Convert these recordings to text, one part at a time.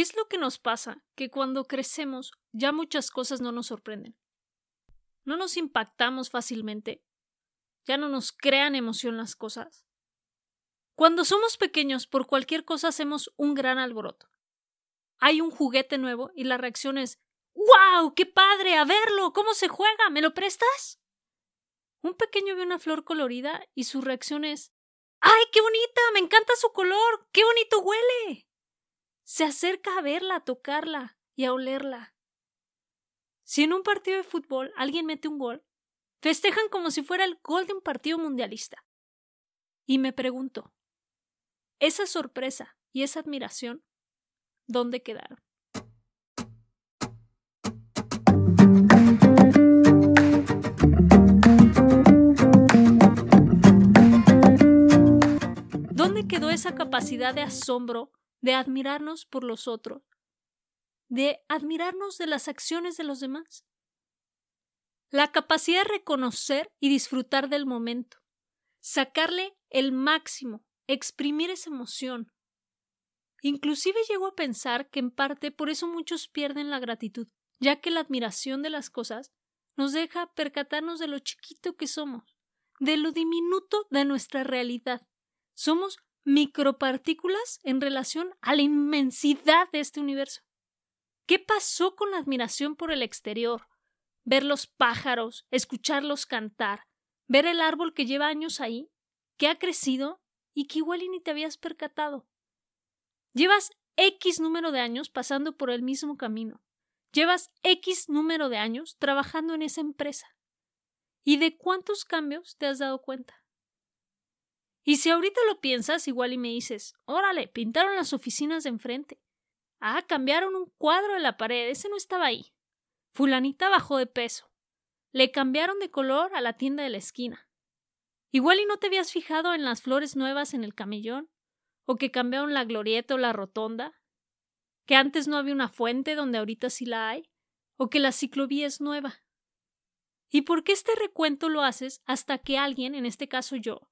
¿Qué es lo que nos pasa? Que cuando crecemos ya muchas cosas no nos sorprenden. No nos impactamos fácilmente. Ya no nos crean emoción las cosas. Cuando somos pequeños, por cualquier cosa hacemos un gran alboroto. Hay un juguete nuevo y la reacción es ¡Wow! ¡Qué padre! ¡A verlo! ¿Cómo se juega? ¿Me lo prestas? Un pequeño ve una flor colorida y su reacción es ¡Ay, qué bonita! ¡Me encanta su color! ¡Qué bonito huele! Se acerca a verla, a tocarla y a olerla. Si en un partido de fútbol alguien mete un gol, festejan como si fuera el gol de un partido mundialista. Y me pregunto, esa sorpresa y esa admiración, ¿dónde quedaron? ¿Dónde quedó esa capacidad de asombro de admirarnos por los otros, de admirarnos de las acciones de los demás. La capacidad de reconocer y disfrutar del momento, sacarle el máximo, exprimir esa emoción. Inclusive llego a pensar que en parte por eso muchos pierden la gratitud, ya que la admiración de las cosas nos deja percatarnos de lo chiquito que somos, de lo diminuto de nuestra realidad. Somos micropartículas en relación a la inmensidad de este universo. ¿Qué pasó con la admiración por el exterior? Ver los pájaros, escucharlos cantar, ver el árbol que lleva años ahí, que ha crecido y que igual y ni te habías percatado. Llevas X número de años pasando por el mismo camino. Llevas X número de años trabajando en esa empresa. ¿Y de cuántos cambios te has dado cuenta? Y si ahorita lo piensas, igual y me dices, órale, pintaron las oficinas de enfrente. Ah, cambiaron un cuadro de la pared, ese no estaba ahí. Fulanita bajó de peso. Le cambiaron de color a la tienda de la esquina. Igual y no te habías fijado en las flores nuevas en el camellón, o que cambiaron la glorieta o la rotonda, que antes no había una fuente donde ahorita sí la hay, o que la ciclovía es nueva. ¿Y por qué este recuento lo haces hasta que alguien, en este caso yo,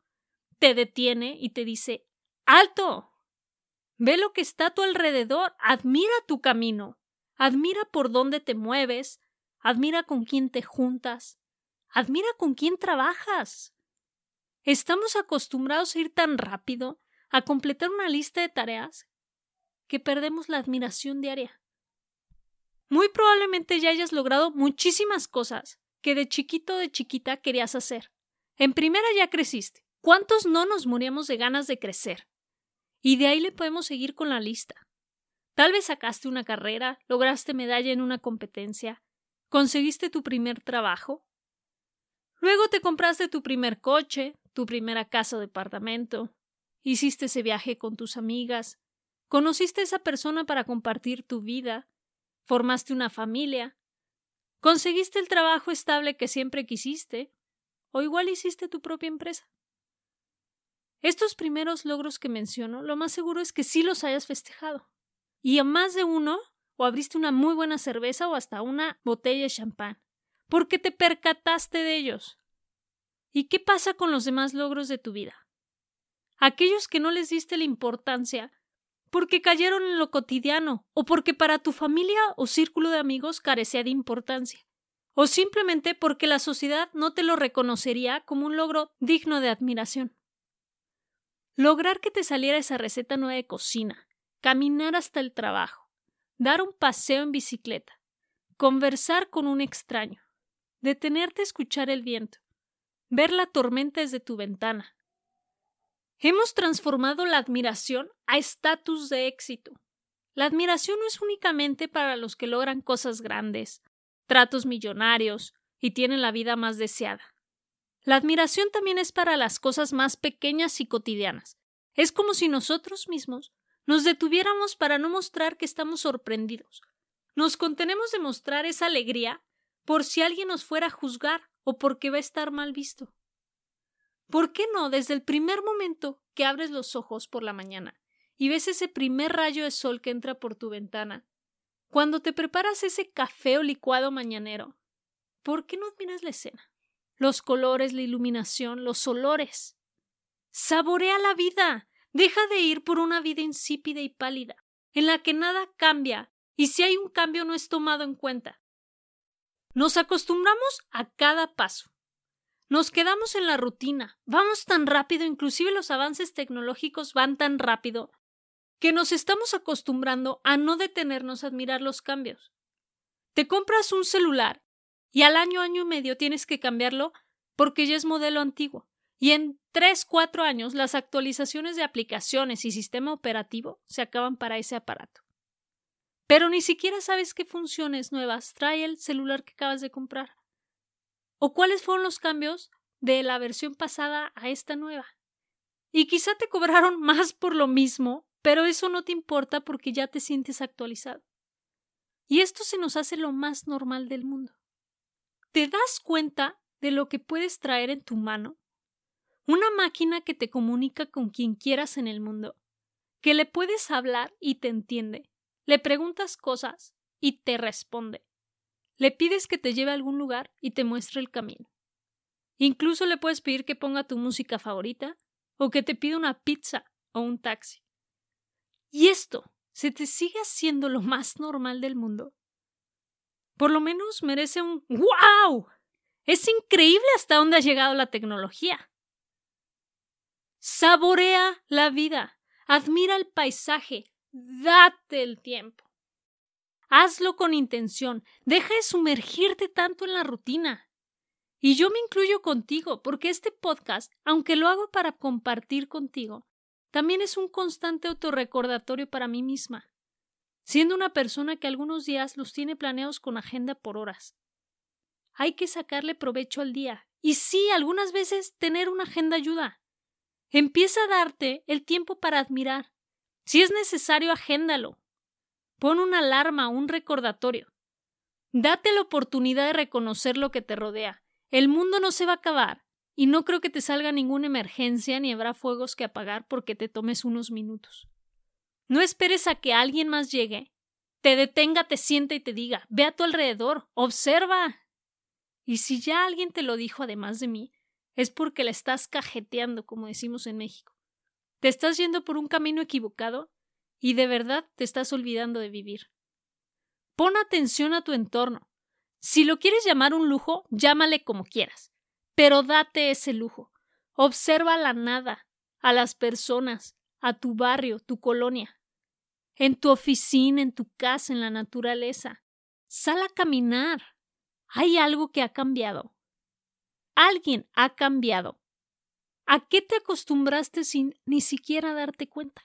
te detiene y te dice ¡Alto! Ve lo que está a tu alrededor, admira tu camino, admira por dónde te mueves, admira con quién te juntas, admira con quién trabajas. Estamos acostumbrados a ir tan rápido, a completar una lista de tareas, que perdemos la admiración diaria. Muy probablemente ya hayas logrado muchísimas cosas que de chiquito de chiquita querías hacer. En primera ya creciste. ¿Cuántos no nos moríamos de ganas de crecer? Y de ahí le podemos seguir con la lista. Tal vez sacaste una carrera, lograste medalla en una competencia, conseguiste tu primer trabajo. Luego te compraste tu primer coche, tu primera casa o departamento, hiciste ese viaje con tus amigas, conociste a esa persona para compartir tu vida, formaste una familia, conseguiste el trabajo estable que siempre quisiste, o igual hiciste tu propia empresa. Estos primeros logros que menciono, lo más seguro es que sí los hayas festejado. Y a más de uno, o abriste una muy buena cerveza o hasta una botella de champán, porque te percataste de ellos. ¿Y qué pasa con los demás logros de tu vida? Aquellos que no les diste la importancia porque cayeron en lo cotidiano, o porque para tu familia o círculo de amigos carecía de importancia, o simplemente porque la sociedad no te lo reconocería como un logro digno de admiración. Lograr que te saliera esa receta nueva de cocina, caminar hasta el trabajo, dar un paseo en bicicleta, conversar con un extraño, detenerte a escuchar el viento, ver la tormenta desde tu ventana. Hemos transformado la admiración a estatus de éxito. La admiración no es únicamente para los que logran cosas grandes, tratos millonarios y tienen la vida más deseada. La admiración también es para las cosas más pequeñas y cotidianas. Es como si nosotros mismos nos detuviéramos para no mostrar que estamos sorprendidos. Nos contenemos de mostrar esa alegría por si alguien nos fuera a juzgar o porque va a estar mal visto. ¿Por qué no desde el primer momento que abres los ojos por la mañana y ves ese primer rayo de sol que entra por tu ventana, cuando te preparas ese café o licuado mañanero, ¿por qué no admiras la escena? Los colores, la iluminación, los olores. Saborea la vida. Deja de ir por una vida insípida y pálida. en la que nada cambia y si hay un cambio no es tomado en cuenta. Nos acostumbramos a cada paso. Nos quedamos en la rutina, vamos tan rápido, inclusive los avances tecnológicos van tan rápido, que nos estamos acostumbrando a no detenernos a admirar los cambios. Te compras un celular y al año, año y medio tienes que cambiarlo porque ya es modelo antiguo. Y en tres, cuatro años las actualizaciones de aplicaciones y sistema operativo se acaban para ese aparato. Pero ni siquiera sabes qué funciones nuevas trae el celular que acabas de comprar. O cuáles fueron los cambios de la versión pasada a esta nueva. Y quizá te cobraron más por lo mismo, pero eso no te importa porque ya te sientes actualizado. Y esto se nos hace lo más normal del mundo. ¿Te das cuenta de lo que puedes traer en tu mano? Una máquina que te comunica con quien quieras en el mundo, que le puedes hablar y te entiende, le preguntas cosas y te responde, le pides que te lleve a algún lugar y te muestre el camino. Incluso le puedes pedir que ponga tu música favorita o que te pida una pizza o un taxi. Y esto se te sigue haciendo lo más normal del mundo. Por lo menos merece un ¡Wow! Es increíble hasta dónde ha llegado la tecnología. Saborea la vida, admira el paisaje, date el tiempo. Hazlo con intención, deja de sumergirte tanto en la rutina. Y yo me incluyo contigo, porque este podcast, aunque lo hago para compartir contigo, también es un constante autorrecordatorio para mí misma, siendo una persona que algunos días los tiene planeados con agenda por horas. Hay que sacarle provecho al día, y sí, algunas veces tener una agenda ayuda. Empieza a darte el tiempo para admirar. Si es necesario, agéndalo. Pon una alarma, un recordatorio. Date la oportunidad de reconocer lo que te rodea. El mundo no se va a acabar, y no creo que te salga ninguna emergencia ni habrá fuegos que apagar porque te tomes unos minutos. No esperes a que alguien más llegue, te detenga, te sienta y te diga ve a tu alrededor, observa. Y si ya alguien te lo dijo además de mí, es porque la estás cajeteando, como decimos en México. Te estás yendo por un camino equivocado y de verdad te estás olvidando de vivir. Pon atención a tu entorno. Si lo quieres llamar un lujo, llámale como quieras, pero date ese lujo. Observa la nada, a las personas, a tu barrio, tu colonia, en tu oficina, en tu casa, en la naturaleza. Sal a caminar. Hay algo que ha cambiado. Alguien ha cambiado. ¿A qué te acostumbraste sin ni siquiera darte cuenta?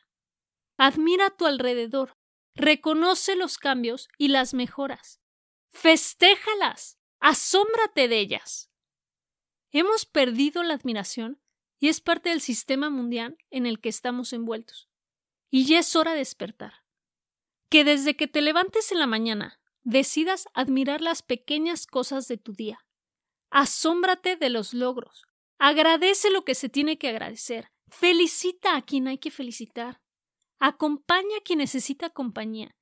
Admira a tu alrededor, reconoce los cambios y las mejoras. Festéjalas, asómbrate de ellas. Hemos perdido la admiración y es parte del sistema mundial en el que estamos envueltos. Y ya es hora de despertar. Que desde que te levantes en la mañana decidas admirar las pequeñas cosas de tu día Asómbrate de los logros. Agradece lo que se tiene que agradecer. Felicita a quien hay que felicitar. Acompaña a quien necesita compañía.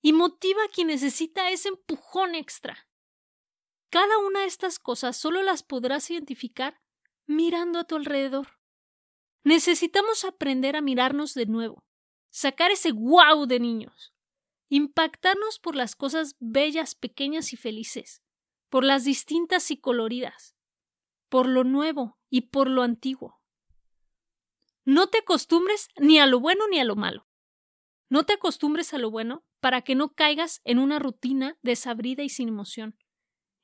Y motiva a quien necesita ese empujón extra. Cada una de estas cosas solo las podrás identificar mirando a tu alrededor. Necesitamos aprender a mirarnos de nuevo, sacar ese wow de niños, impactarnos por las cosas bellas, pequeñas y felices, por las distintas y coloridas, por lo nuevo y por lo antiguo. No te acostumbres ni a lo bueno ni a lo malo. No te acostumbres a lo bueno para que no caigas en una rutina desabrida y sin emoción.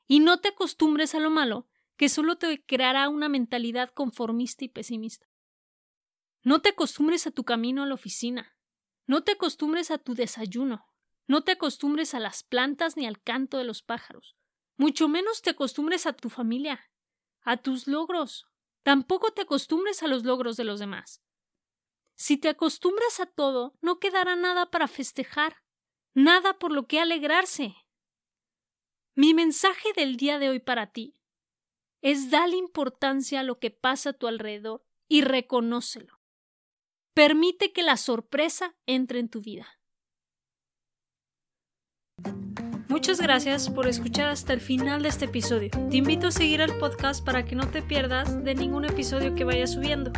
Y no te acostumbres a lo malo, que solo te creará una mentalidad conformista y pesimista. No te acostumbres a tu camino a la oficina. No te acostumbres a tu desayuno. No te acostumbres a las plantas ni al canto de los pájaros. Mucho menos te acostumbres a tu familia, a tus logros. Tampoco te acostumbres a los logros de los demás. Si te acostumbras a todo, no quedará nada para festejar, nada por lo que alegrarse. Mi mensaje del día de hoy para ti es darle importancia a lo que pasa a tu alrededor y reconócelo. Permite que la sorpresa entre en tu vida. Muchas gracias por escuchar hasta el final de este episodio. Te invito a seguir el podcast para que no te pierdas de ningún episodio que vaya subiendo.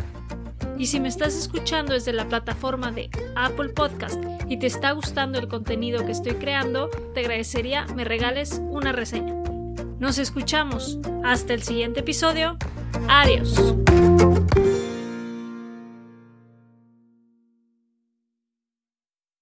Y si me estás escuchando desde la plataforma de Apple Podcast y te está gustando el contenido que estoy creando, te agradecería me regales una reseña. Nos escuchamos. Hasta el siguiente episodio. Adiós.